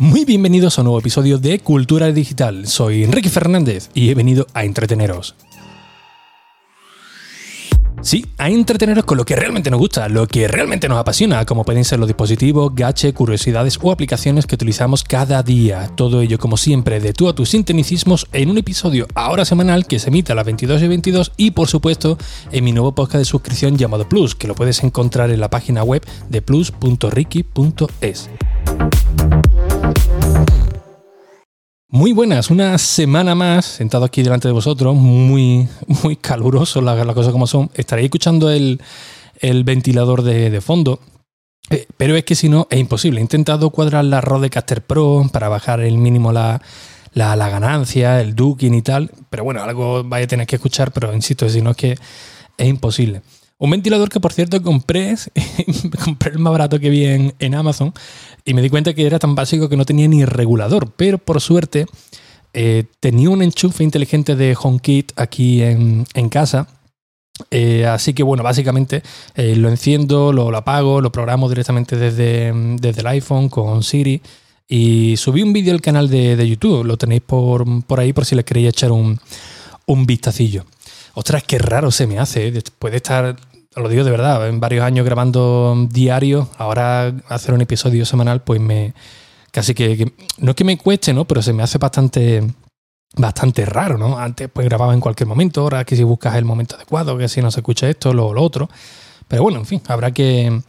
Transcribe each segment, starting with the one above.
Muy bienvenidos a un nuevo episodio de Cultura Digital. Soy Enrique Fernández y he venido a entreteneros. Sí, a entreteneros con lo que realmente nos gusta, lo que realmente nos apasiona, como pueden ser los dispositivos, gache, curiosidades o aplicaciones que utilizamos cada día. Todo ello, como siempre, de tú a tus sintonicismos en un episodio ahora semanal que se emite a las 22 y 22 y, por supuesto, en mi nuevo podcast de suscripción llamado Plus, que lo puedes encontrar en la página web de plus.ricky.es. Muy buenas, una semana más sentado aquí delante de vosotros, muy, muy caluroso las, cosas como son. Estaréis escuchando el, ventilador de, fondo, eh, pero es que si no es imposible. He intentado cuadrar la Rodecaster Pro para bajar el mínimo la, la, ganancia, el duking y tal, pero bueno, algo vais a tener que escuchar, pero insisto, si no es que es imposible. Un ventilador que por cierto compré, compré el más barato que vi en, Amazon y me di cuenta que era tan básico que no tenía ni regulador, pero por suerte eh, tenía un enchufe inteligente de HomeKit aquí en, casa. Eh, así que bueno, básicamente eh, lo enciendo, lo, apago, lo programo directamente desde, desde, el iPhone con Siri y subí un vídeo al canal de, YouTube, lo tenéis por, por, ahí por si les queréis echar un, un vistacillo. Ostras, qué raro se me hace. Puede estar lo digo de verdad, en varios años grabando diario, ahora hacer un episodio semanal, pues me casi que, no es que me cueste, ¿no? Pero se me hace bastante bastante raro, ¿no? Antes pues grababa en cualquier momento, ahora que si buscas el momento adecuado, que si no se escucha esto, lo, lo otro. Pero bueno, en fin, habrá que,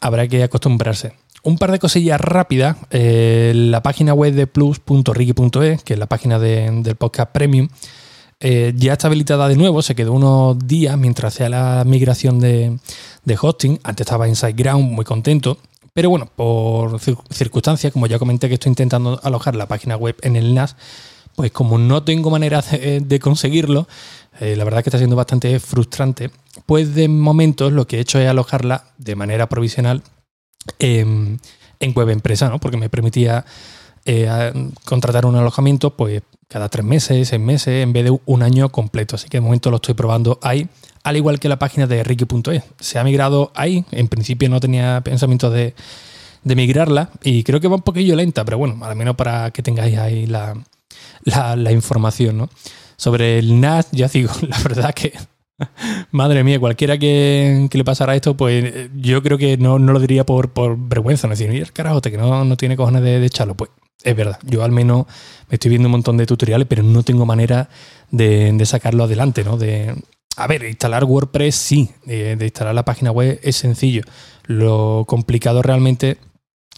habrá que acostumbrarse. Un par de cosillas rápidas. Eh, la página web de plus.riki.es, que es la página del podcast premium, eh, ya está habilitada de nuevo, se quedó unos días mientras hacía la migración de, hosting. Antes estaba en SiteGround, muy contento. Pero bueno, por circunstancias, como ya comenté que estoy intentando alojar la página web en el NAS, pues como no tengo manera de, conseguirlo, eh, la verdad que está siendo bastante frustrante, pues de momento lo que he hecho es alojarla de manera provisional en, web empresa, ¿no? Porque me permitía eh, contratar un alojamiento, pues cada tres meses, seis meses, en vez de un año completo. Así que de momento lo estoy probando ahí, al igual que la página de Ricky.es. Se ha migrado ahí, en principio no tenía pensamiento de, migrarla y creo que va un poquillo lenta, pero bueno, al menos para que tengáis ahí la, información, ¿no? Sobre el NAS, ya digo, la verdad que Madre mía, cualquiera que, le pasara esto, pues yo creo que no, lo diría por, vergüenza, no decir, el carajote que no, no tiene cojones de, echarlo. Pues es verdad, yo al menos me estoy viendo un montón de tutoriales, pero no tengo manera de, sacarlo adelante, ¿no? De, a ver, instalar WordPress sí, de, instalar la página web es sencillo. Lo complicado realmente,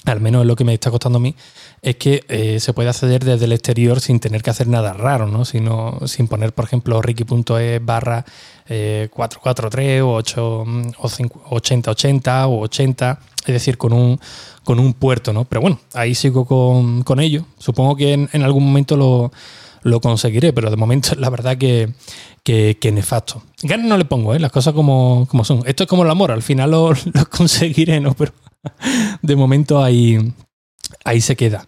al menos es lo que me está costando a mí, es que eh, se puede acceder desde el exterior sin tener que hacer nada raro, ¿no? Sino, sin poner, por ejemplo, ricky.es barra 443 eh, o, 8, o 8080 o 80, es decir, con un con un puerto, ¿no? Pero bueno, ahí sigo con, ello. Supongo que en, algún momento lo, conseguiré, pero de momento la verdad que, que, nefasto. Ganas no le pongo, ¿eh? Las cosas como, son. Esto es como el amor, al final lo, conseguiré, ¿no? Pero de momento ahí, ahí se queda.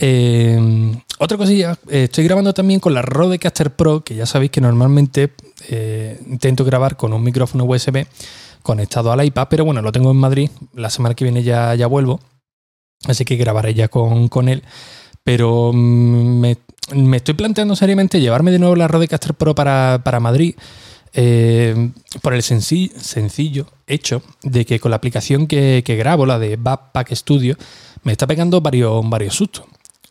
Eh, otra cosilla, estoy grabando también con la Rodecaster Pro, que ya sabéis que normalmente eh, intento grabar con un micrófono USB conectado al iPad, pero bueno, lo tengo en Madrid, la semana que viene ya, ya vuelvo, así que grabaré ya con, él, pero mm, me, estoy planteando seriamente llevarme de nuevo la Rodecaster Pro para, Madrid. Eh, por el sencillo, hecho de que con la aplicación que, grabo, la de Backpack Studio, me está pegando varios, varios sustos.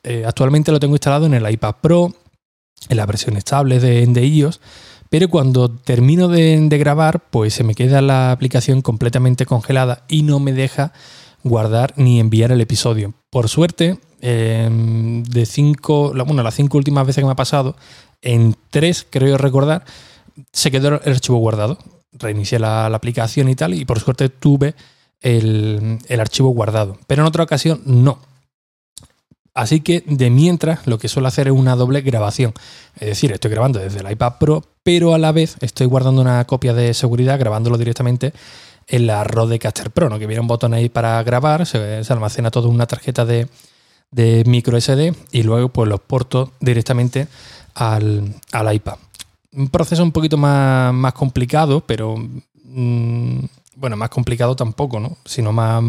Eh, actualmente lo tengo instalado en el iPad Pro, en la versión estable de, de iOS, pero cuando termino de, grabar, pues se me queda la aplicación completamente congelada y no me deja guardar ni enviar el episodio. Por suerte, em, de cinco, bueno, las cinco últimas veces que me ha pasado, en tres, creo recordar, se quedó el archivo guardado. Reinicié la, aplicación y tal, y por suerte tuve el, archivo guardado. Pero en otra ocasión no. Así que de mientras lo que suelo hacer es una doble grabación. Es decir, estoy grabando desde el iPad Pro, pero a la vez estoy guardando una copia de seguridad grabándolo directamente en la Rodecaster Pro, ¿no? que viene un botón ahí para grabar, se, almacena todo en una tarjeta de, micro SD y luego pues los porto directamente al, iPad. Un proceso un poquito más, complicado, pero mm, bueno, más complicado tampoco, ¿no? Sino más,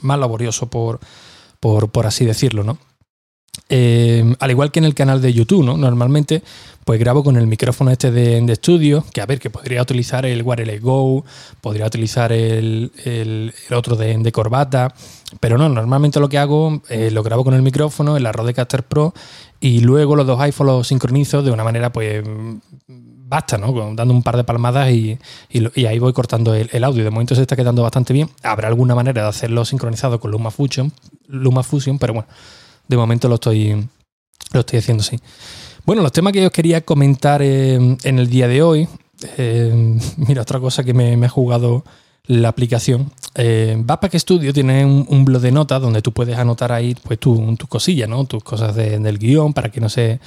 más laborioso por, por, por así decirlo, ¿no? Eh, al igual que en el canal de YouTube, ¿no? Normalmente, pues grabo con el micrófono este de, estudio, que a ver, que podría utilizar el Wireless Go, podría utilizar el, otro de, corbata, pero no, normalmente lo que hago, eh, lo grabo con el micrófono, el de Caster Pro, y luego los dos iPhones los sincronizo de una manera, pues, basta, ¿no? Dando un par de palmadas y, ahí voy cortando el, audio. De momento se está quedando bastante bien. Habrá alguna manera de hacerlo sincronizado con LumaFusion, LumaFusion pero bueno de momento lo estoy, lo estoy haciendo así. Bueno, los temas que os quería comentar en el día de hoy. Eh, mira, otra cosa que me, ha jugado la aplicación. Eh, Backpack Studio tiene un, blog de notas donde tú puedes anotar ahí pues tus tu cosillas, ¿no? Tus cosas del guion para que no se,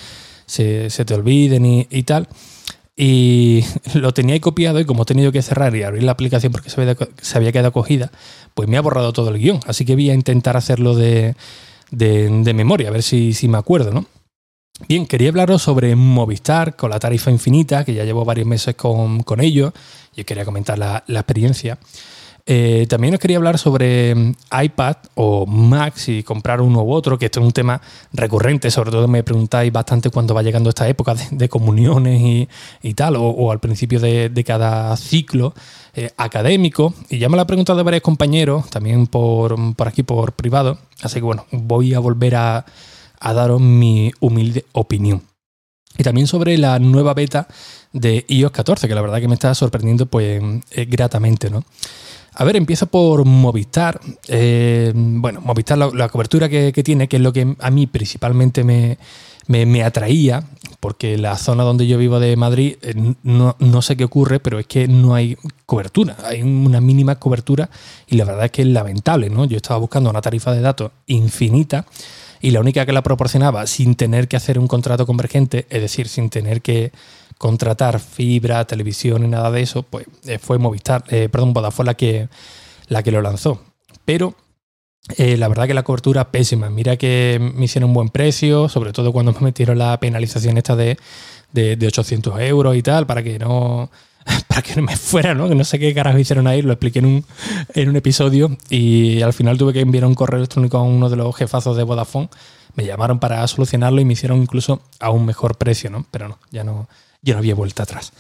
se, te olviden y, tal. Y lo tenía ahí copiado y como he tenido que cerrar y abrir la aplicación porque se había, se había quedado cogida, pues me ha borrado todo el guion. Así que voy a intentar hacerlo de, de, memoria, a ver si, si, me acuerdo, ¿no? Bien, quería hablaros sobre Movistar con la tarifa infinita, que ya llevo varios meses con, con ellos y quería comentar la, experiencia. Eh, también os quería hablar sobre mm, iPad o Mac, si comprar uno u otro, que esto es un tema recurrente, sobre todo me preguntáis bastante cuando va llegando esta época de, comuniones y, tal, o, al principio de, cada ciclo. Eh, académico, y ya me lo ha preguntado varios compañeros, también por, aquí por privado, así que bueno, voy a volver a, daros mi humilde opinión. Y también sobre la nueva beta de iOS 14, que la verdad que me está sorprendiendo pues eh, gratamente, ¿no? A ver, empiezo por Movistar. Eh, bueno, Movistar, la, cobertura que, tiene, que es lo que a mí principalmente me, me, atraía, porque la zona donde yo vivo de Madrid, eh, no, sé qué ocurre, pero es que no hay cobertura, hay una mínima cobertura y la verdad es que es lamentable, ¿no? Yo estaba buscando una tarifa de datos infinita y la única que la proporcionaba sin tener que hacer un contrato convergente, es decir, sin tener que contratar fibra, televisión y nada de eso, pues eh, fue Movistar, eh, perdón, Vodafone la que, la que lo lanzó. Pero eh, la verdad que la cobertura pésima. Mira que me hicieron un buen precio, sobre todo cuando me metieron la penalización esta de, de, 800 euros y tal, para que no para que no me fuera, ¿no? Que no sé qué carajo hicieron ahí, lo expliqué en un, en un episodio y al final tuve que enviar un correo electrónico a uno de los jefazos de Vodafone. Me llamaron para solucionarlo y me hicieron incluso a un mejor precio, ¿no? Pero no, ya no, ya no había vuelta atrás.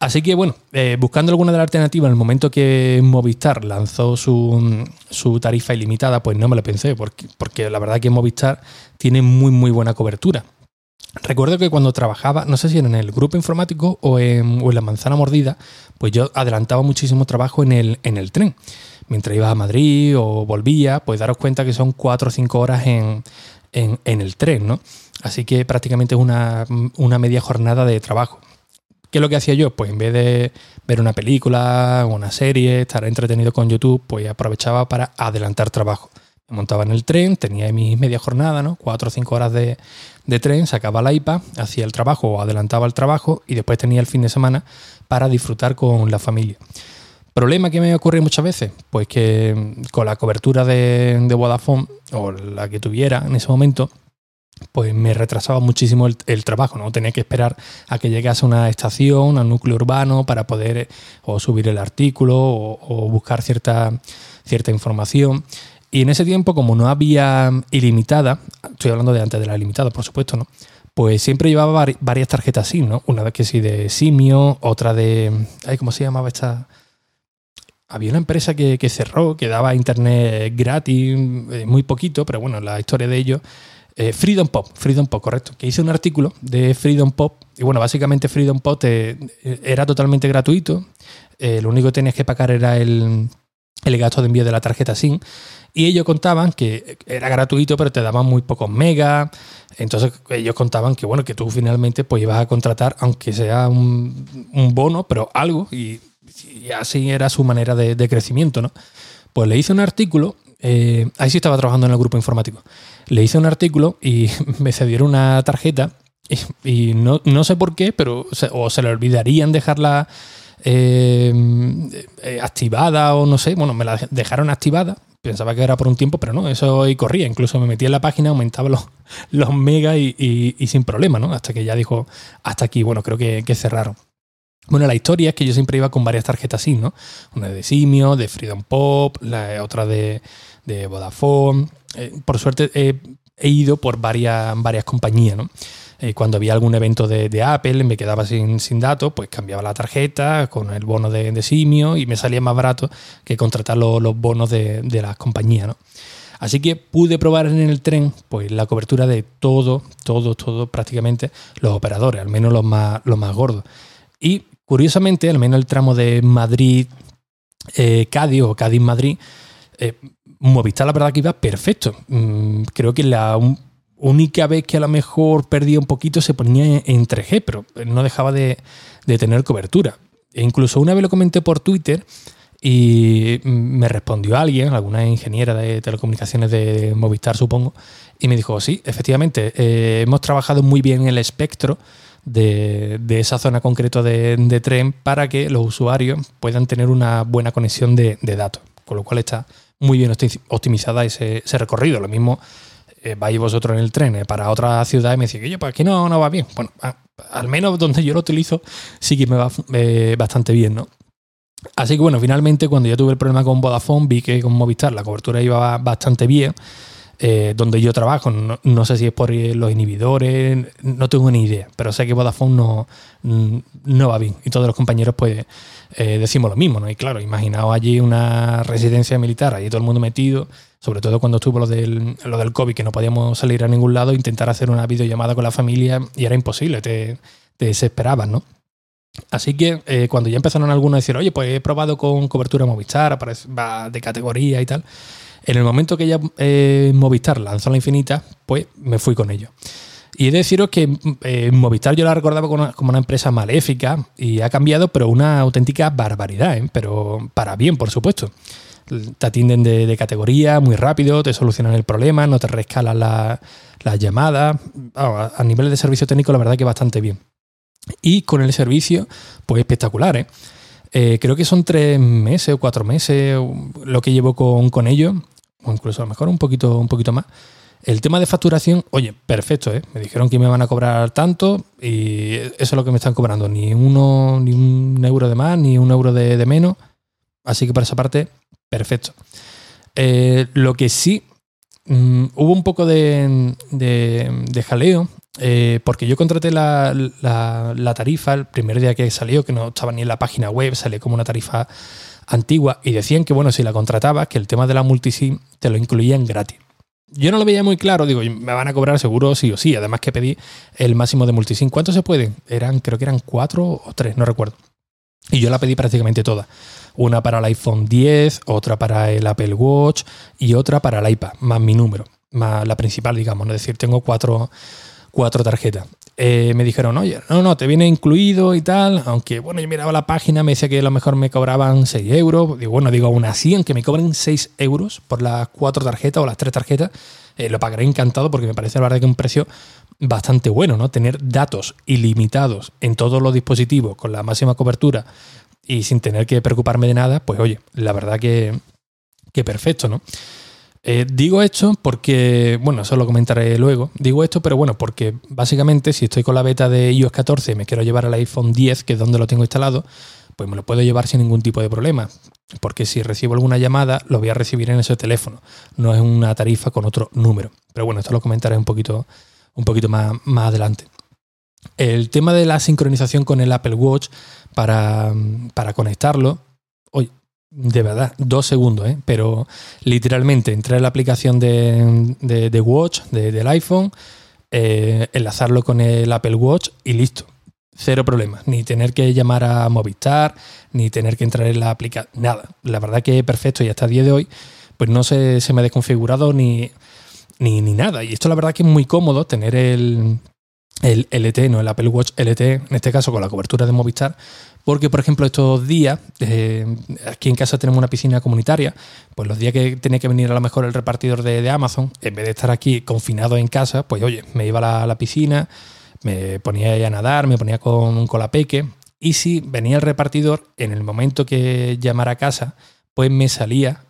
Así que bueno, eh, buscando alguna de las alternativas, en el momento que Movistar lanzó su, tarifa ilimitada, pues no me lo pensé, porque, porque la verdad que Movistar tiene muy muy buena cobertura. Recuerdo que cuando trabajaba, no sé si era en el grupo informático o en, la manzana mordida, pues yo adelantaba muchísimo trabajo en el, en el tren. Mientras iba a Madrid o volvía, pues daros cuenta que son cuatro o cinco horas en, el tren, ¿no? Así que prácticamente es una, una media jornada de trabajo. ¿Qué es lo que hacía yo? Pues en vez de ver una película, una serie, estar entretenido con YouTube, pues aprovechaba para adelantar trabajo. Me montaba en el tren, tenía mi media jornada, ¿no? Cuatro o cinco horas de, tren, sacaba la iPad, hacía el trabajo o adelantaba el trabajo y después tenía el fin de semana para disfrutar con la familia. ¿Problema que me ocurre muchas veces? Pues que con la cobertura de, de Vodafone o la que tuviera en ese momento, pues me retrasaba muchísimo el, trabajo, ¿no? Tenía que esperar a que llegase a una estación, a núcleo urbano, para poder eh, o subir el artículo o, buscar cierta, cierta información. Y en ese tiempo, como no había ilimitada, estoy hablando de antes de la ilimitada, por supuesto, ¿no? Pues siempre llevaba varias tarjetas SIM, ¿no? Una que sí de Simio, otra de. ¿Cómo se llamaba esta? Había una empresa que, que cerró, que daba internet gratis, eh, muy poquito, pero bueno, la historia de ello eh, Freedom Pop, Freedom Pop, correcto. Que hice un artículo de Freedom Pop. Y bueno, básicamente Freedom Pop eh, era totalmente gratuito. Eh, lo único que tenías que pagar era el, gasto de envío de la tarjeta SIM. Y ellos contaban que era gratuito, pero te daban muy pocos megas. Entonces ellos contaban que bueno, que tú finalmente pues ibas a contratar, aunque sea un, bono, pero algo. Y, así era su manera de, de, crecimiento, ¿no? Pues le hice un artículo. ahí sí estaba trabajando en el grupo informático le hice un artículo y me cedieron una tarjeta y, no, sé por qué, pero o se le olvidarían dejarla eh, eh, activada o no sé, bueno, me la dejaron activada. Pensaba que era por un tiempo, pero no, eso hoy corría. Incluso me metí en la página, aumentaba los, los megas y, sin problema, ¿no? Hasta que ya dijo, hasta aquí, bueno, creo que, cerraron. Bueno, la historia es que yo siempre iba con varias tarjetas así, ¿no? Una de Simio, de Freedom Pop, la otra de, de Vodafone, eh, por suerte he he ido por varias, varias compañías, ¿no? Eh, cuando había algún evento de, Apple, me quedaba sin, datos, pues cambiaba la tarjeta con el bono de, Simio y me salía más barato que contratar los, bonos de, las compañías, ¿no? Así que pude probar en el tren pues la cobertura de todo, todo, todo, prácticamente los operadores, al menos los más, los más gordos. Y curiosamente, al menos el tramo de Madrid, eh, o Cádiz-Madrid, eh, Movistar la verdad que iba perfecto. Mm, creo que la única vez que a lo mejor perdía un poquito se ponía en 3G, pero no dejaba de, tener cobertura. E incluso una vez lo comenté por Twitter y me respondió alguien, alguna ingeniera de telecomunicaciones de Movistar supongo, y me dijo, sí, efectivamente, eh, hemos trabajado muy bien el espectro de, esa zona concreta de, tren para que los usuarios puedan tener una buena conexión de datos, con lo cual está muy bien optimizada ese, recorrido. Lo mismo eh, vais vosotros en el tren eh, para otra ciudad y me decís, oye, ¿para qué no, no va bien? Bueno, al menos donde yo lo utilizo sí que me va eh, bastante bien, ¿no? Así que bueno, finalmente cuando yo tuve el problema con Vodafone vi que con Movistar la cobertura iba bastante bien. Donde yo trabajo, no, sé si es por los inhibidores, no tengo ni idea, pero sé que Vodafone no, no va bien y todos los compañeros pues eh, decimos lo mismo, ¿no? Y claro, imaginaos allí una residencia militar, allí todo el mundo metido, sobre todo cuando estuvo lo del, lo del COVID, que no podíamos salir a ningún lado, intentar hacer una videollamada con la familia y era imposible, te, te desesperabas, ¿no? Así que eh, cuando ya empezaron algunos a decir, oye, pues he probado con cobertura Movistar, va de categoría y tal, en el momento que ya eh, Movistar lanzó la infinita, pues me fui con ello. Y he de deciros que eh, Movistar yo la recordaba como una, empresa maléfica y ha cambiado, pero una auténtica barbaridad, ¿eh? pero para bien, por supuesto. Te atienden de, categoría muy rápido, te solucionan el problema, no te rescalan las llamadas. a nivel de servicio técnico, la verdad que bastante bien. Y con el servicio, pues espectacular. creo que son tres meses o cuatro meses lo que llevo con, con ellos, o incluso a lo mejor un poquito, un poquito más. El tema de facturación, oye, perfecto, ¿eh? Me dijeron que me van a cobrar tanto y eso es lo que me están cobrando. Ni uno, ni un euro de más, ni un euro de, menos. Así que por esa parte, perfecto. Eh, lo que sí, mm, hubo un poco de, jaleo, eh, porque yo contraté la, la, tarifa el primer día que salió, que no estaba ni en la página web, salió como una tarifa antigua, y decían que, bueno, si la contratabas, que el tema de la multisim te lo incluían gratis yo no lo veía muy claro, digo, me van a cobrar seguro sí o sí, además que pedí el máximo de multisim. ¿Cuántos se pueden? Eran, creo que eran cuatro o tres, no recuerdo. Y yo la pedí prácticamente toda. Una para el iPhone 10, otra para el Apple Watch y otra para el iPad, más mi número, más la principal, digamos. Es decir, tengo cuatro, cuatro tarjetas. Eh, me dijeron, oye, no, no, te viene incluido y tal, aunque bueno, yo miraba la página, me decía que a lo mejor me cobraban 6 euros, digo, bueno, digo, aún así, aunque me cobren 6 euros por las cuatro tarjetas o las tres tarjetas, eh, lo pagaré encantado porque me parece la verdad que un precio bastante bueno, ¿no? Tener datos ilimitados en todos los dispositivos con la máxima cobertura y sin tener que preocuparme de nada, pues oye, la verdad que, que perfecto, ¿no? Eh, digo esto porque, bueno, eso lo comentaré luego. Digo esto, pero bueno, porque básicamente si estoy con la beta de iOS 14 y me quiero llevar al iPhone 10, que es donde lo tengo instalado, pues me lo puedo llevar sin ningún tipo de problema. Porque si recibo alguna llamada, lo voy a recibir en ese teléfono. No es una tarifa con otro número. Pero bueno, esto lo comentaré un poquito, un poquito más, más adelante. El tema de la sincronización con el Apple Watch para, para conectarlo, de verdad, dos segundos, ¿eh? pero literalmente entrar en la aplicación de, de, Watch, del iPhone, eh, enlazarlo con el Apple Watch y listo. Cero problemas. Ni tener que llamar a Movistar, ni tener que entrar en la aplicación. Nada. La verdad que perfecto y hasta el día de hoy, pues no se, se me ha desconfigurado ni, ni, ni nada. Y esto la verdad que es muy cómodo tener el, el LT, no el Apple Watch LT, en este caso con la cobertura de Movistar, porque, por ejemplo, estos días, eh, aquí en casa tenemos una piscina comunitaria, pues los días que tenía que venir a lo mejor el repartidor de, Amazon, en vez de estar aquí confinado en casa, pues oye, me iba a la, piscina, me ponía a nadar, me ponía con un colapeque, y si venía el repartidor, en el momento que llamara a casa, pues me salía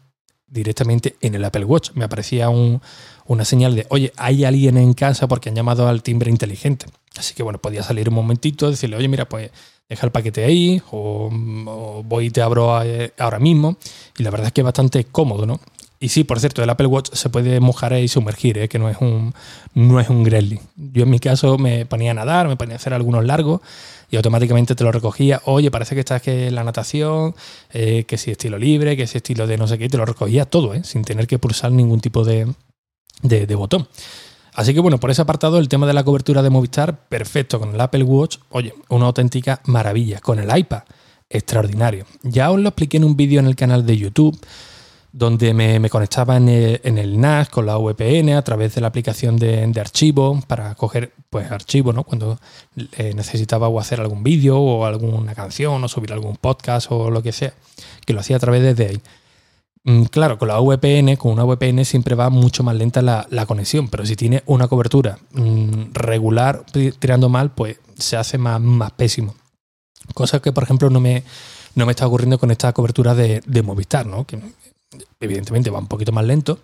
directamente en el Apple Watch. Me aparecía una señal de, oye, hay alguien en casa porque han llamado al timbre inteligente. Así que bueno, podía salir un momentito, decirle, oye, mira, pues deja el paquete ahí o, voy y te abro eh, ahora mismo. Y la verdad es que es bastante cómodo, ¿no? Y sí, por cierto, el Apple Watch se puede mojar y sumergir, ¿eh? que no es un no es un Gremlin. Yo en mi caso me ponía a nadar, me ponía a hacer algunos largos y automáticamente te lo recogía. Oye, parece que estás que la natación, eh, que si estilo libre, que si estilo de no sé qué, te lo recogía todo, ¿eh? sin tener que pulsar ningún tipo de, de, botón. Así que bueno, por ese apartado, el tema de la cobertura de Movistar, perfecto. Con el Apple Watch, oye, una auténtica maravilla. Con el iPad, extraordinario. Ya os lo expliqué en un vídeo en el canal de YouTube donde me, conectaba en el, NAS con la VPN a través de la aplicación de, archivo para coger pues archivo, ¿no? Cuando eh, necesitaba o hacer algún vídeo o alguna canción o subir algún podcast o lo que sea, que lo hacía a través de ahí. Mm, claro, con la VPN, con una VPN siempre va mucho más lenta la, conexión, pero si tiene una cobertura mm, regular tirando mal, pues se hace más, más pésimo. Cosa que, por ejemplo, no me, no me está ocurriendo con esta cobertura de, de Movistar, ¿no? Que evidentemente va un poquito más lento,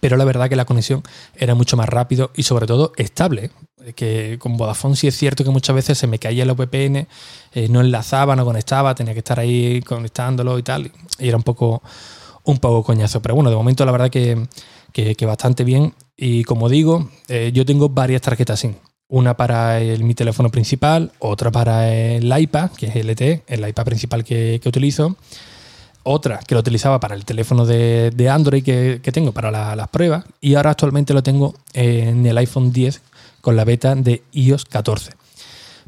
pero la verdad que la conexión era mucho más rápido y sobre todo estable. Que con Vodafone sí es cierto que muchas veces se me caía el VPN, no enlazaba, no conectaba, tenía que estar ahí conectándolo y tal, y era un poco, un poco coñazo. Pero bueno, de momento la verdad que, que, bastante bien. Y como digo, eh, yo tengo varias tarjetas SIM. Una para mi teléfono principal, otra para el iPad, que es LTE, el iPad principal que, que utilizo otra que lo utilizaba para el teléfono de, Android que, tengo para las pruebas y ahora actualmente lo tengo en el iPhone 10 con la beta de iOS 14.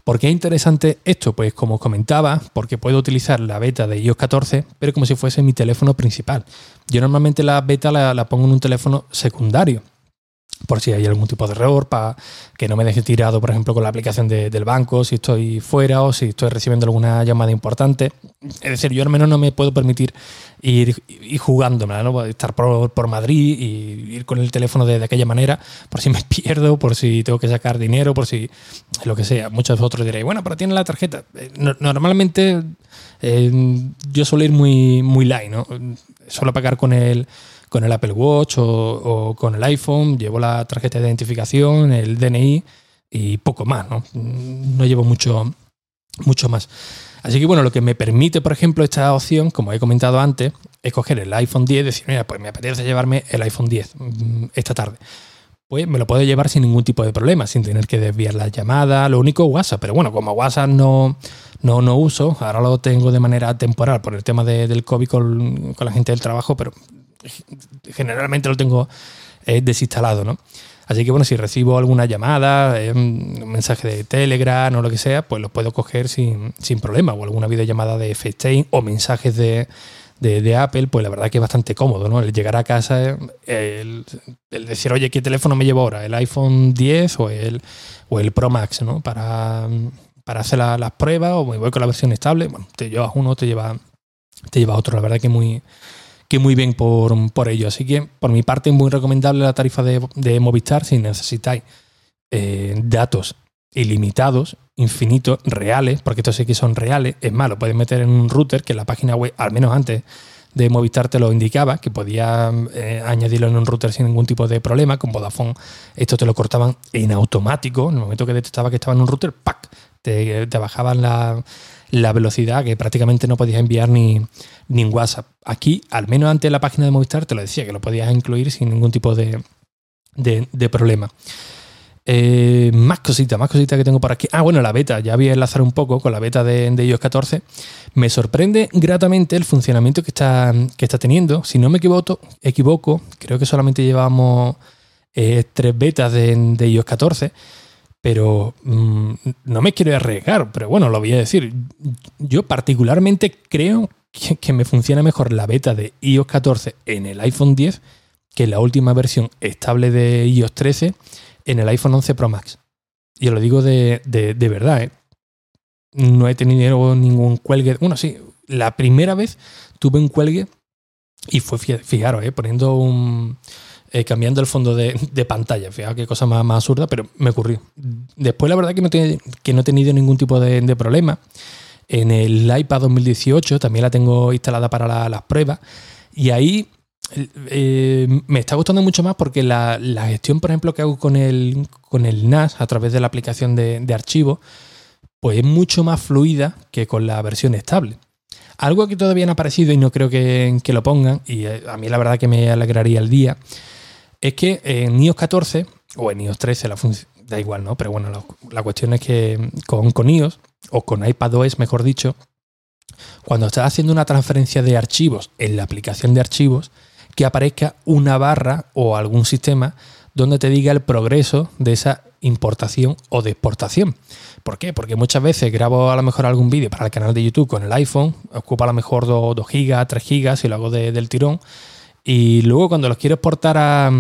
¿Por qué es interesante esto? Pues como os comentaba, porque puedo utilizar la beta de iOS 14, pero como si fuese mi teléfono principal. Yo normalmente la beta la pongo en un teléfono secundario por si hay algún tipo de error, para que no me deje tirado, por ejemplo, con la aplicación del banco, si estoy fuera o si estoy recibiendo alguna llamada importante. Es decir, yo al menos no me puedo permitir ir, ir ¿no? estar por, Madrid y ir con el teléfono de, aquella manera, por si me pierdo, por si tengo que sacar dinero, por si lo que sea. Muchos de vosotros diréis, bueno, pero tiene la tarjeta. Eh, normalmente eh, yo suelo ir muy, muy light, ¿no? Suelo pagar con el con el Apple Watch o, con el iPhone, llevo la tarjeta de identificación, el DNI y poco más, ¿no? No llevo mucho, mucho más. Así que bueno, lo que me permite, por ejemplo, esta opción, como he comentado antes, es coger el iPhone 10 y decir, mira, pues me apetece llevarme el iPhone 10 mm, esta tarde. Pues me lo puedo llevar sin ningún tipo de problema, sin tener que desviar las llamadas, lo único WhatsApp. Pero bueno, como WhatsApp no, no, no uso, ahora lo tengo de manera temporal por el tema del COVID con la gente del trabajo, pero generalmente lo tengo eh, desinstalado, ¿no? Así que bueno, si recibo alguna llamada, eh, un mensaje de Telegram o lo que sea, pues lo puedo coger sin, problema. O alguna videollamada de FaceTime o mensajes de, Apple, pues la verdad que es bastante cómodo, ¿no? El llegar a casa, el, decir, oye, ¿qué teléfono me llevo ahora? ¿El iPhone 10 o el, o el Pro Max, ¿no? Para, hacer las pruebas o me voy con la versión estable. Bueno, te llevas uno, te lleva, te lleva otro. La verdad que muy, que muy bien por, ello. Así que por mi parte muy recomendable la tarifa de, Movistar si necesitáis eh, datos ilimitados, infinitos, reales, porque estos sí que son reales. Es más, lo puedes meter en un router que la página web, al menos antes de Movistar te lo indicaba, que podía eh, añadirlo en un router sin ningún tipo de problema. Con Vodafone esto te lo cortaban en automático. En el momento que detectaba que estaba en un router, ¡pac! Te bajaban la, la velocidad que prácticamente no podías enviar ni, ni en WhatsApp. Aquí, al menos antes de la página de Movistar, te lo decía, que lo podías incluir sin ningún tipo de, problema. Eh, más cositas, más cositas que tengo por aquí. Ah, bueno, la beta, ya voy a enlazar un poco con la beta de, de iOS 14. Me sorprende gratamente el funcionamiento que está, que está teniendo. Si no me equivoco, equivoco creo que solamente llevamos eh, tres betas de, de iOS 14 pero mm, no me quiero arriesgar, pero bueno, lo voy a decir. Yo particularmente creo que, me funciona mejor la beta de iOS 14 en el iPhone 10 que la última versión estable de iOS 13 en el iPhone 11 Pro Max. Y lo digo de, verdad, ¿eh? No he tenido ningún cuelgue. Bueno, sí, la primera vez tuve un cuelgue y fue, fijaros, ¿eh? poniendo un, eh, cambiando el fondo de, pantalla. Fíjate qué cosa más, absurda, pero me ocurrió. Después, la verdad que no, que no he tenido ningún tipo de, problema. En el iPad 2018 también la tengo instalada para las pruebas. Y ahí eh, me está gustando mucho más porque la, gestión, por ejemplo, que hago con el, con el NAS a través de la aplicación de, de archivos, pues es mucho más fluida que con la versión estable. Algo que todavía no ha aparecido y no creo que, lo pongan, y eh, a mí la verdad que me alegraría el día, es que en iOS 14 o en iOS 13 la da igual, ¿no? Pero bueno, la, cuestión es que con, con iOS o con iPadOS, mejor dicho, cuando estás haciendo una transferencia de archivos en la aplicación de archivos, que aparezca una barra o algún sistema donde te diga el progreso de esa importación o de exportación. ¿Por qué? Porque muchas veces grabo a lo mejor algún vídeo para el canal de YouTube con el iPhone, ocupa a lo mejor 2, gigas, 3 gigas y lo hago del tirón. Y luego cuando los quiero exportar a,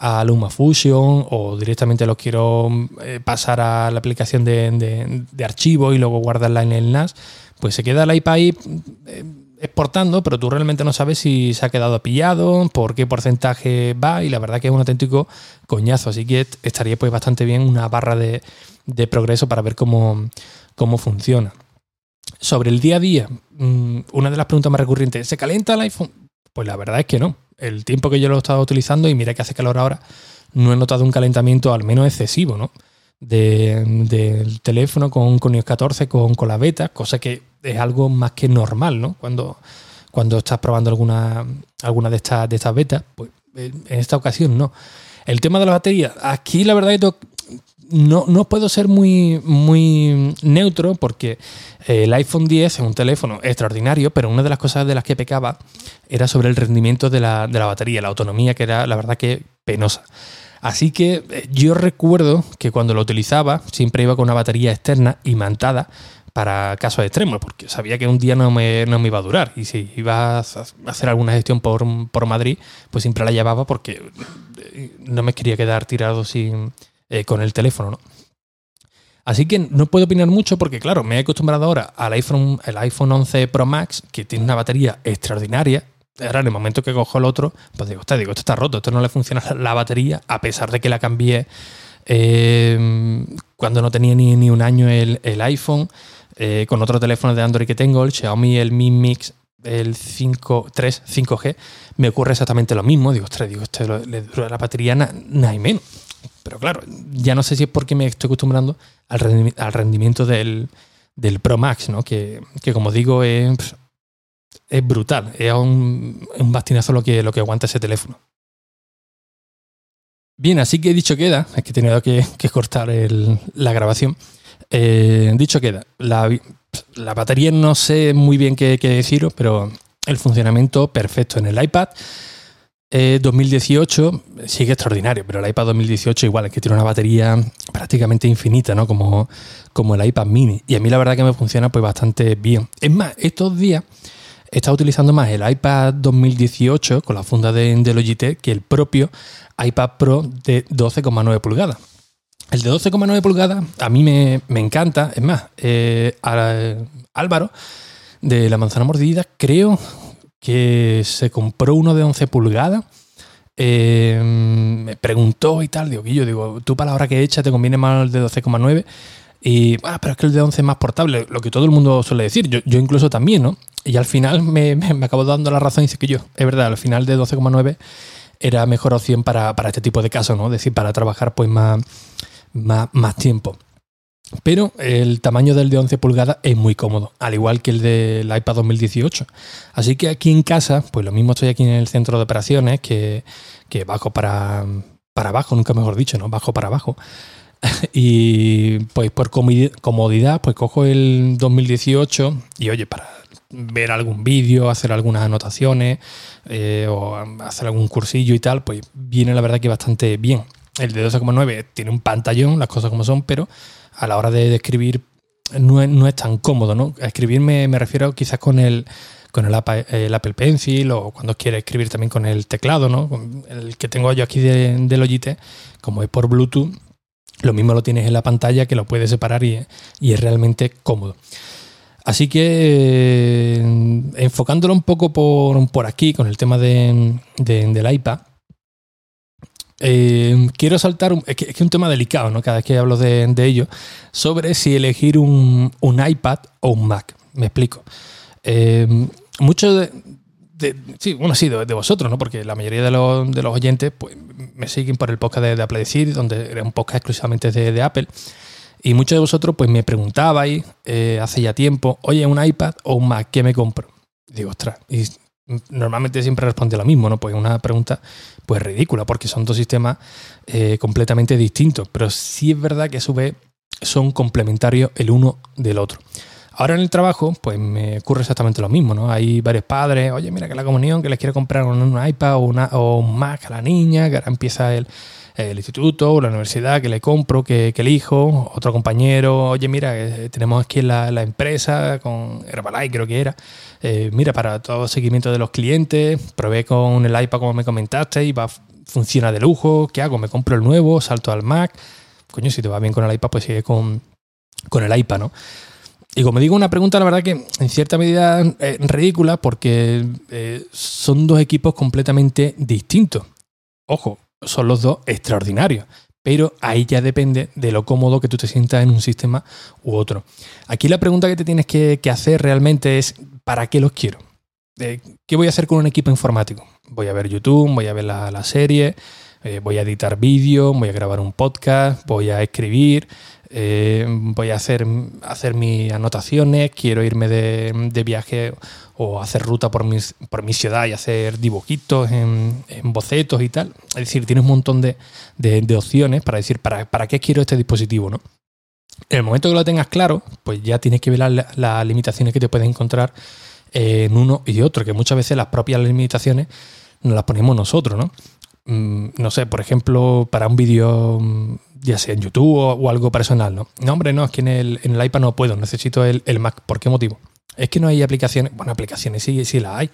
a LumaFusion o directamente los quiero eh, pasar a la aplicación de, de, archivo y luego guardarla en el NAS, pues se queda el iPad ahí eh, exportando, pero tú realmente no sabes si se ha quedado pillado, por qué porcentaje va, y la verdad que es un auténtico coñazo. Así que estaría pues bastante bien una barra de, progreso para ver cómo, cómo funciona. Sobre el día a día, mm, una de las preguntas más recurrentes, ¿se calienta el iPhone? Pues la verdad es que no. El tiempo que yo lo he estado utilizando, y mira que hace calor ahora, no he notado un calentamiento al menos excesivo, ¿no? del teléfono con, con iOS 14, con, con la beta, cosa que es algo más que normal, ¿no? Cuando, cuando estás probando alguna, alguna de estas de estas betas, pues en esta ocasión no. El tema de la batería, aquí la verdad que no, no puedo ser muy, muy neutro porque el iPhone 10 es un teléfono extraordinario, pero una de las cosas de las que pecaba era sobre el rendimiento de la, de la batería, la autonomía, que era la verdad que penosa. Así que eh, yo recuerdo que cuando lo utilizaba siempre iba con una batería externa imantada para casos extremos, porque sabía que un día no me, no me iba a durar. Y si iba a hacer alguna gestión por, por Madrid, pues siempre la llevaba porque eh, no me quería quedar tirado sin, eh, con el teléfono. ¿no? Así que no puedo opinar mucho porque, claro, me he acostumbrado ahora al iPhone, el iPhone 11 Pro Max, que tiene una batería extraordinaria. Ahora, en el momento que cojo el otro, pues digo, usted, digo, esto está roto, esto no le funciona la batería, a pesar de que la cambié eh, cuando no tenía ni, ni un año el, el iPhone. Eh, con otro teléfono de Android que tengo, el Xiaomi, el Mi Mix, el 5, 3, 5G, me ocurre exactamente lo mismo. Digo, ostras, digo, esto le dura la batería nada y menos. Pero claro, ya no sé si es porque me estoy acostumbrando al, rendimiento del, Pro Max, ¿no? Que, como digo, es, es brutal. Es un, un, bastinazo lo que, lo que aguanta ese teléfono. Bien, así que dicho queda, es que he tenido que, cortar la grabación. Eh, dicho queda, la, la, batería no sé muy bien qué, deciros, pero el funcionamiento perfecto en el iPad. 2018 eh, sigue extraordinario, pero el iPad 2018 igual, es que tiene una batería prácticamente infinita, ¿no? Como, como el iPad mini. Y a mí la verdad que me funciona pues bastante bien. Es más, estos días he estado utilizando más el iPad 2018 con la funda de, de Logitech que el propio iPad Pro de 12,9 pulgadas. El de 12,9 pulgadas a mí me, encanta. Es más, eh, Álvaro de la manzana mordida creo que se compró uno de 11 pulgadas. Eh, me preguntó y tal, digo, yo digo, tú para la hora que echa te conviene más el de 12,9. Y, ah, pero es que el de 11 es más portable, lo que todo el mundo suele decir, yo, yo incluso también, ¿no? Y al final me, me, acabo dando la razón y dice que yo, es verdad, al final de 12,9 era mejor opción para, para, este tipo de casos, ¿no? Es decir, para trabajar pues más más, tiempo. Pero el tamaño del de 11 pulgadas es muy cómodo, al igual que el del iPad 2018. Así que aquí en casa, pues lo mismo estoy aquí en el centro de operaciones, que, que bajo para, para abajo, nunca mejor dicho, ¿no? Bajo para abajo. y pues por comodidad, pues cojo el 2018 y oye, para ver algún vídeo, hacer algunas anotaciones eh, o hacer algún cursillo y tal, pues viene la verdad que bastante bien. El de 12,9 tiene un pantallón, las cosas como son, pero a la hora de, escribir no es, tan cómodo, ¿no? A escribir me, refiero quizás con el con el Apple, Pencil o cuando quiere escribir también con el teclado, ¿no? El que tengo yo aquí de, de como es por Bluetooth, lo mismo lo tienes en la pantalla que lo puedes separar y, es realmente cómodo. Así que enfocándolo un poco por, por aquí con el tema de, del iPad, eh, quiero saltar, un, es, que, es un tema delicado, ¿no? Cada vez que hablo de, ello, sobre si elegir un, iPad o un Mac. Me explico. Eh, muchos de, sí, bueno, sí, de, vosotros, ¿no? Porque la mayoría de los, oyentes pues, me siguen por el podcast de, Apple Decir, donde era un podcast exclusivamente de, Apple. Y muchos de vosotros pues me preguntabais eh, hace ya tiempo, oye, ¿un iPad o un Mac? ¿Qué me compro? digo, ostras, normalmente siempre responde lo mismo, ¿no? Pues una pregunta pues ridícula, porque son dos sistemas eh, completamente distintos, pero sí es verdad que a su vez son complementarios el uno del otro. Ahora en el trabajo, pues me ocurre exactamente lo mismo, ¿no? Hay varios padres, oye, mira que la comunión, que les quiere comprar un, iPad o, una, o un Mac a la niña, que ahora empieza el, el instituto o la universidad, que le compro, que, elijo, otro compañero, oye, mira, eh, tenemos aquí la, la empresa con Herbalife, creo que era, eh, mira, para todo seguimiento de los clientes, probé con el iPad como me comentaste y va, funciona de lujo, ¿qué hago? ¿Me compro el nuevo? ¿Salto al Mac? Coño, si te va bien con el iPad, pues sigue con, con el iPad, ¿no? Y como digo, una pregunta, la verdad que en cierta medida es ridícula porque eh, son dos equipos completamente distintos. Ojo, son los dos extraordinarios. Pero ahí ya depende de lo cómodo que tú te sientas en un sistema u otro. Aquí la pregunta que te tienes que, hacer realmente es, ¿para qué los quiero? Eh, ¿Qué voy a hacer con un equipo informático? Voy a ver YouTube, voy a ver la, serie, eh, voy a editar vídeos, voy a grabar un podcast, voy a escribir, eh, voy a hacer, hacer mis anotaciones, quiero irme de, viaje o hacer ruta por, mis, por mi ciudad y hacer dibujitos en, bocetos y tal. Es decir, tienes un montón de, opciones para decir, ¿para, ¿para, qué quiero este dispositivo? ¿no? En el momento que lo tengas claro, pues ya tienes que ver las, limitaciones que te puedes encontrar en uno y otro, que muchas veces las propias limitaciones nos las ponemos nosotros, ¿no? Mm, no sé, por ejemplo, para un vídeo ya sea en YouTube o, algo personal, ¿no? No, hombre, no, es que en el, en el iPad no puedo, necesito el, Mac. ¿Por qué motivo? Es que no hay aplicaciones, bueno, aplicaciones sí, sí las hay.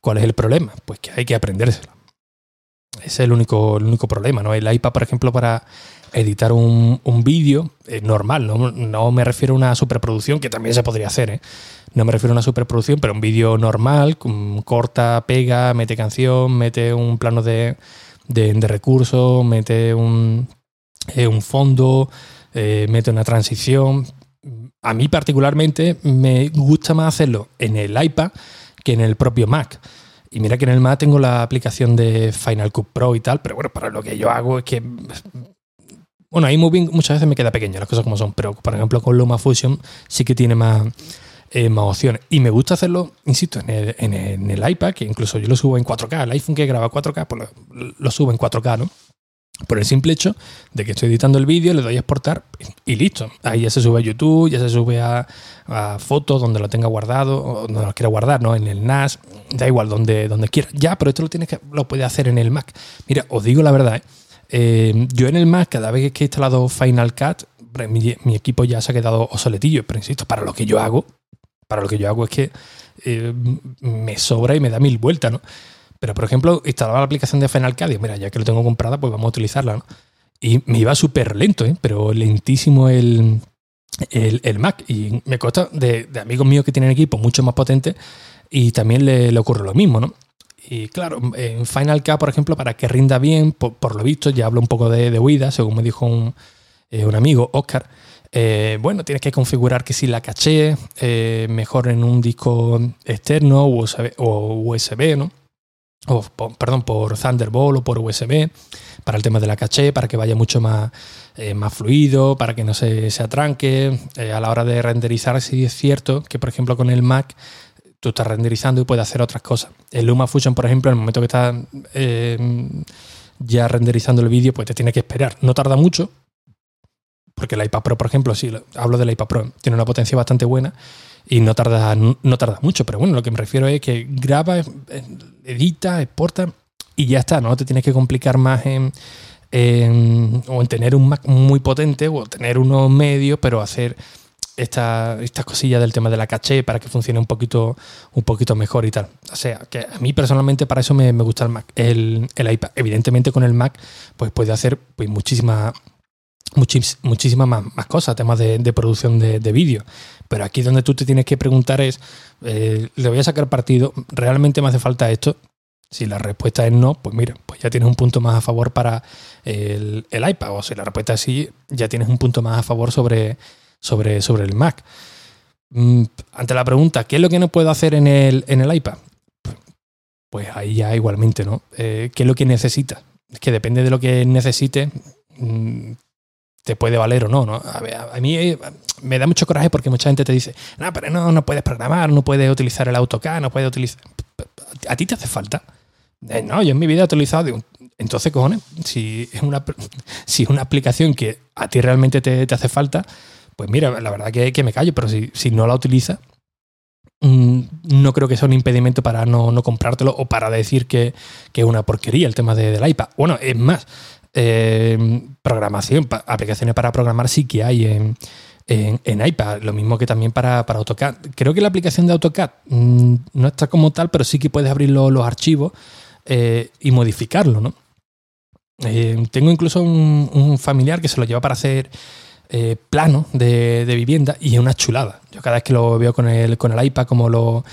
¿Cuál es el problema? Pues que hay que aprendérsela. Ese es el único, el único problema, ¿no? El iPad, por ejemplo, para editar un, un vídeo normal, ¿no? no me refiero a una superproducción, que también se podría hacer, ¿eh? No me refiero a una superproducción, pero un vídeo normal, corta, pega, mete canción, mete un plano de, de, de recursos, mete un, eh, un fondo, eh, mete una transición. A mí particularmente me gusta más hacerlo en el iPad que en el propio Mac. Y mira que en el Mac tengo la aplicación de Final Cut Pro y tal, pero bueno, para lo que yo hago es que... Bueno, iMovie muchas veces me queda pequeño, las cosas como son, pero por ejemplo con LumaFusion sí que tiene más, eh, más opciones. Y me gusta hacerlo, insisto, en el, en, el, iPad, que incluso yo lo subo en 4K. El iPhone que graba 4K, pues lo, lo subo en 4K, ¿no? Por el simple hecho de que estoy editando el vídeo, le doy a exportar y listo. Ahí ya se sube a YouTube, ya se sube a, fotos donde lo tenga guardado, o donde lo quiera guardar, ¿no? En el NAS, da igual, donde, donde quiera. Ya, pero esto lo tienes que, lo puede hacer en el Mac. Mira, os digo la verdad, ¿eh? Eh, yo en el Mac, cada vez que he instalado Final Cut, mi, equipo ya se ha quedado obsoletillo, pero insisto, para lo que yo hago, para lo que yo hago es que eh, me sobra y me da mil vueltas, ¿no? Pero, por ejemplo, instalaba la aplicación de Final Cut y mira, ya que lo tengo comprada, pues vamos a utilizarla, ¿no? Y me iba súper lento, ¿eh? pero lentísimo el, el, Mac. Y me consta de, amigos míos que tienen equipos mucho más potentes y también le, ocurre lo mismo, ¿no? Y claro, en Final Cut, por ejemplo, para que rinda bien, por, lo visto, ya hablo un poco de, de huida, según me dijo un, eh, amigo, Oscar. Eh, bueno, tienes que configurar que si la caché mejor en un disco externo o USB, ¿no? O perdón, por Thunderbolt o por USB, para el tema de la caché, para que vaya mucho más, eh, más fluido, para que no se, se atranque. Eh, a la hora de renderizar, sí es cierto que, por ejemplo, con el Mac tú estás renderizando y puedes hacer otras cosas. El LumaFusion, por ejemplo, en el momento que estás eh, ya renderizando el vídeo, pues te tiene que esperar. No tarda mucho, porque el iPad Pro, por ejemplo, sí, hablo del iPad Pro, tiene una potencia bastante buena y no tarda, no tarda mucho, pero bueno, lo que me refiero es que graba, edita, exporta y ya está, no te tienes que complicar más en, o en tener un Mac muy potente o tener uno medio, pero hacer estas cosillas del tema de la caché para que funcione un poquito, un poquito mejor y tal. O sea, que a mí personalmente para eso me, gusta el Mac, el, el, iPad. Evidentemente con el Mac pues puede hacer pues, muchísimas muchísimas más, cosas, temas de, producción de, vídeo. Pero aquí donde tú te tienes que preguntar es, eh, ¿le voy a sacar partido? ¿Realmente me hace falta esto? Si la respuesta es no, pues mira, pues ya tienes un punto más a favor para el, iPad. O si la respuesta es sí, ya tienes un punto más a favor sobre, sobre, sobre el Mac. Mm, ante la pregunta, ¿qué es lo que no puedo hacer en el, en el iPad? Pues ahí ya igualmente, ¿no? Eh, ¿Qué es lo que necesita? Es que depende de lo que necesite, mm, te puede valer o no, ¿no? A, mí eh, me da mucho coraje porque mucha gente te dice, no, pero no, no puedes programar, no puedes utilizar el AutoCAD, no puedes utilizar... ¿A ti te hace falta? Eh, no, yo en mi vida he utilizado... Entonces, cojones, si es una, si una aplicación que a ti realmente te, hace falta, pues mira, la verdad que, que me callo, pero si, si no la utilizas, mm, no creo que sea un impedimento para no, no comprártelo o para decir que, que, es una porquería el tema de, del iPad. Bueno, es más, eh, programación, aplicaciones para programar sí que hay en, en, iPad, lo mismo que también para, para, AutoCAD. Creo que la aplicación de AutoCAD mm, no está como tal, pero sí que puedes abrir los archivos eh, y modificarlo, ¿no? Eh, tengo incluso un, familiar que se lo lleva para hacer plano de, vivienda y es una chulada. Yo cada vez que lo veo con el, con el iPad, como lo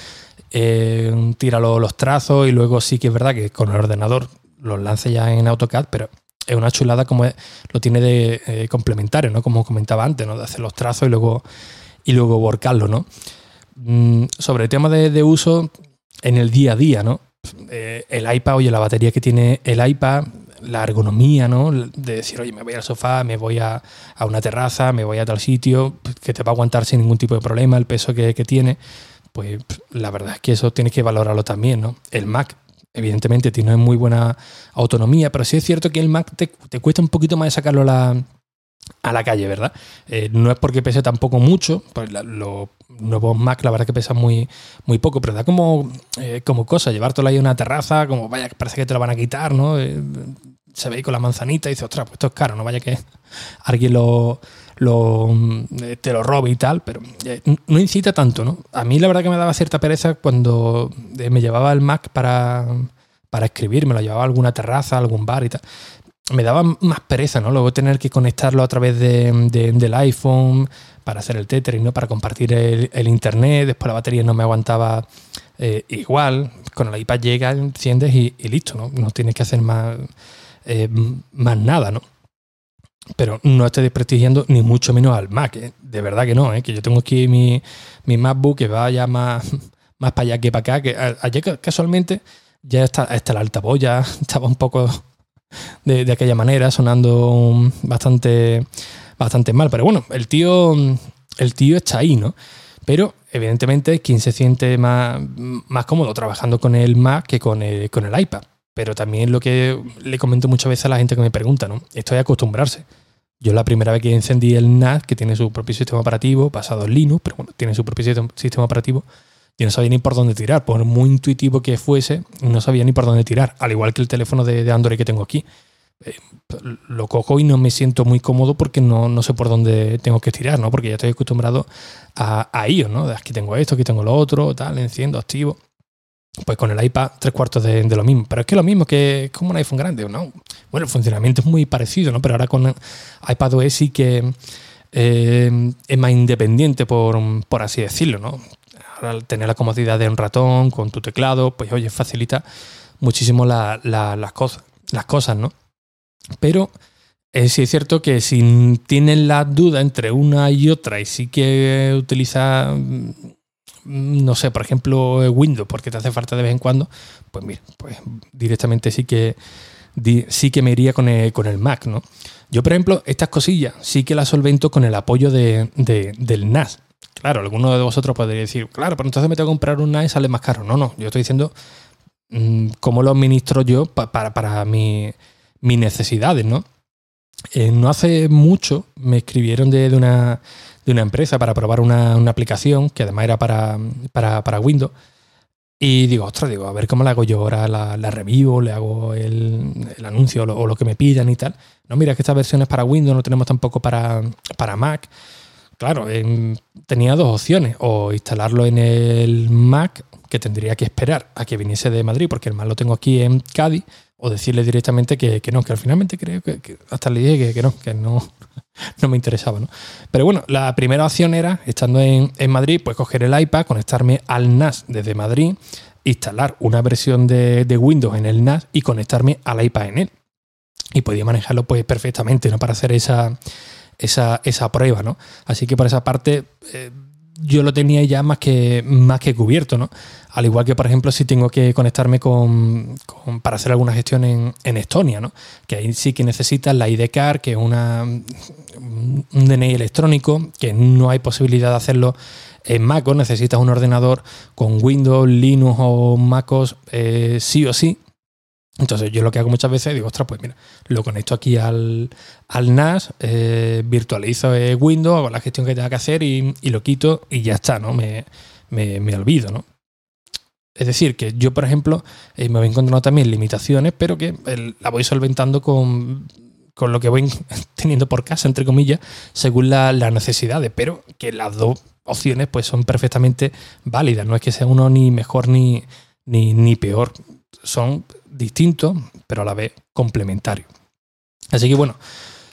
tira los trazos y luego sí que es verdad que con el ordenador los lance ya en AutoCAD, pero es una chulada como lo tiene de eh, complementario, ¿no? Como comentaba antes, ¿no? De hacer los trazos y luego, y luego borcarlo, ¿no? Mm, sobre el tema de, uso en el día a día, ¿no? Eh, el iPad, oye, la batería que tiene el iPad, la ergonomía, ¿no? De decir, oye, me voy al sofá, me voy a, una terraza, me voy a tal sitio, que te va a aguantar sin ningún tipo de problema, el peso que tiene, pues la verdad es que eso tienes que valorarlo también, ¿no? El Mac evidentemente tiene muy buena autonomía, pero sí es cierto que el Mac te, cuesta un poquito más de sacarlo a la, calle, ¿verdad? Eh, no es porque pese tampoco mucho, pues los nuevos Mac la verdad que pesan muy, muy poco, pero da como, eh, como cosa, llevártelo ahí a una terraza, como vaya, parece que te lo van a quitar, ¿no? Eh, se ve ahí con la manzanita y dice, ostras, pues esto es caro, no vaya que alguien lo, te lo robe y tal, pero no incita tanto, ¿no? A mí la verdad que me daba cierta pereza cuando me llevaba el Mac para, para escribir, me lo llevaba a alguna terraza, a algún bar y tal. Me daba más pereza, ¿no? Luego tener que conectarlo a través del iPhone para hacer el tethering, ¿no? Para compartir el, internet, después la batería no me aguantaba eh, igual, con el iPad llega, enciendes y, listo, ¿no? No tienes que hacer más eh, más nada, ¿no? Pero no estoy desprestigiando ni mucho menos al Mac, ¿eh? de verdad que no, ¿eh? que yo tengo aquí mi, mi MacBook que va ya más, más para allá que para acá, que ayer casualmente ya está, está el altavoz, ya estaba un poco de, aquella manera, sonando bastante, bastante mal, pero bueno, el tío, el tío está ahí, ¿no? Pero evidentemente quien se siente más, más cómodo trabajando con el Mac que con con el iPad. Pero también lo que le comento muchas veces a la gente que me pregunta, ¿no? Esto es acostumbrarse. Yo la primera vez que encendí el NAS, que tiene su propio sistema operativo, basado en Linux, pero bueno, tiene su propio sistema operativo, yo no sabía ni por dónde tirar. Por muy intuitivo que fuese, no sabía ni por dónde tirar. Al igual que el teléfono de, Android que tengo aquí. Eh, lo cojo y no me siento muy cómodo porque no, no, sé por dónde tengo que tirar, ¿no? Porque ya estoy acostumbrado a, a ello, ¿no? Aquí tengo esto, aquí tengo lo otro, tal, enciendo, activo. Pues con el iPad tres cuartos de, lo mismo. Pero es que lo mismo que como un iPhone grande, ¿no? Bueno, el funcionamiento es muy parecido, ¿no? Pero ahora con iPadOS sí que eh, es más independiente, por, así decirlo, ¿no? Ahora tener la comodidad de un ratón con tu teclado, pues oye, facilita muchísimo las, cosas, las cosas, ¿no? Pero eh, sí es cierto que si tienes la duda entre una y otra y sí que utiliza Mm, no sé, por ejemplo, Windows, porque te hace falta de vez en cuando, pues mira, pues directamente sí que sí que me iría con el, con el Mac, ¿no? Yo, por ejemplo, estas cosillas sí que las solvento con el apoyo de, del NAS. Claro, alguno de vosotros podría decir, claro, pero entonces me tengo que comprar un NAS y sale más caro. No, no, yo estoy diciendo mm, cómo lo administro yo para, para mis necesidades, ¿no? Eh, no hace mucho me escribieron de, de una de una empresa para probar una, aplicación que además era para, para, Windows. Y digo, ostras, digo, a ver cómo la hago yo ahora, la, la revivo, le hago el, anuncio o lo, que me pidan y tal. No, mira, que esta versión es para Windows, no tenemos tampoco para, para Mac. Claro, em, tenía dos opciones, o instalarlo en el Mac, que tendría que esperar a que viniese de Madrid, porque el Mac lo tengo aquí en Cádiz, o decirle directamente que, no, que al finalmente creo que, hasta le dije que, no, que no, no me interesaba. ¿no? Pero bueno, la primera opción era, estando en, Madrid, pues coger el iPad, conectarme al NAS desde Madrid, instalar una versión de, Windows en el NAS y conectarme al iPad en él. Y podía manejarlo pues perfectamente, ¿no? Para hacer esa, esa, prueba, ¿no? Así que por esa parte, eh, yo lo tenía ya más que, más que cubierto, ¿no? Al igual que, por ejemplo, si tengo que conectarme con, para hacer alguna gestión en, Estonia, ¿no? Que ahí sí que necesitas la ID card, que es una, un DNI electrónico, que no hay posibilidad de hacerlo en MacOS, necesitas un ordenador con Windows, Linux o MacOS eh, sí o sí. Entonces yo lo que hago muchas veces digo, ostras, pues mira, lo conecto aquí al, NAS, eh, virtualizo Windows, hago la gestión que tenga que hacer y, lo quito y ya está, ¿no? Me, me, olvido, ¿no? Es decir, que yo, por ejemplo, eh, me voy encontrando también limitaciones, pero que la voy solventando con, lo que voy teniendo por casa, entre comillas, según las necesidades, pero que las dos opciones pues son perfectamente válidas, no es que sea uno ni mejor ni, ni, ni peor, son distintos, pero a la vez complementarios. Así que bueno,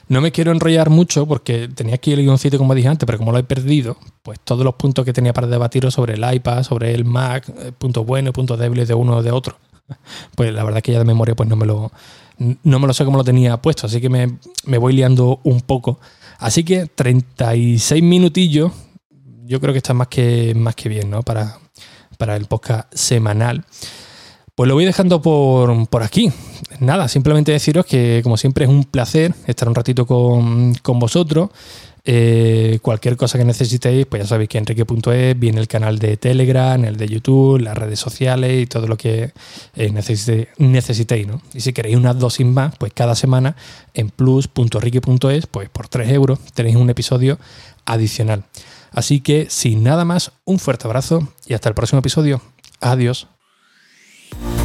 no me quiero enrollar mucho porque tenía aquí el guioncito como dije antes, pero como lo he perdido, pues todos los puntos que tenía para debatir sobre el iPad, sobre el Mac, eh, puntos buenos, puntos débiles de uno o de otro, pues la verdad que ya de memoria pues no me lo, no me lo sé cómo lo tenía puesto, así que me, me voy liando un poco. Así que 36 minutillos, yo creo que está más que, más que bien, ¿no? Para, para el podcast semanal. Pues lo voy dejando por, aquí. Nada, simplemente deciros que como siempre es un placer estar un ratito con, vosotros. Eh, cualquier cosa que necesitéis, pues ya sabéis que enrique.es viene el canal de Telegram, el de YouTube, las redes sociales y todo lo que eh, necesitéis. ¿no? Y si queréis una dosis más, pues cada semana en plus.enrique.es, pues por 3 euros tenéis un episodio adicional. Así que sin nada más, un fuerte abrazo y hasta el próximo episodio. Adiós. Thank you.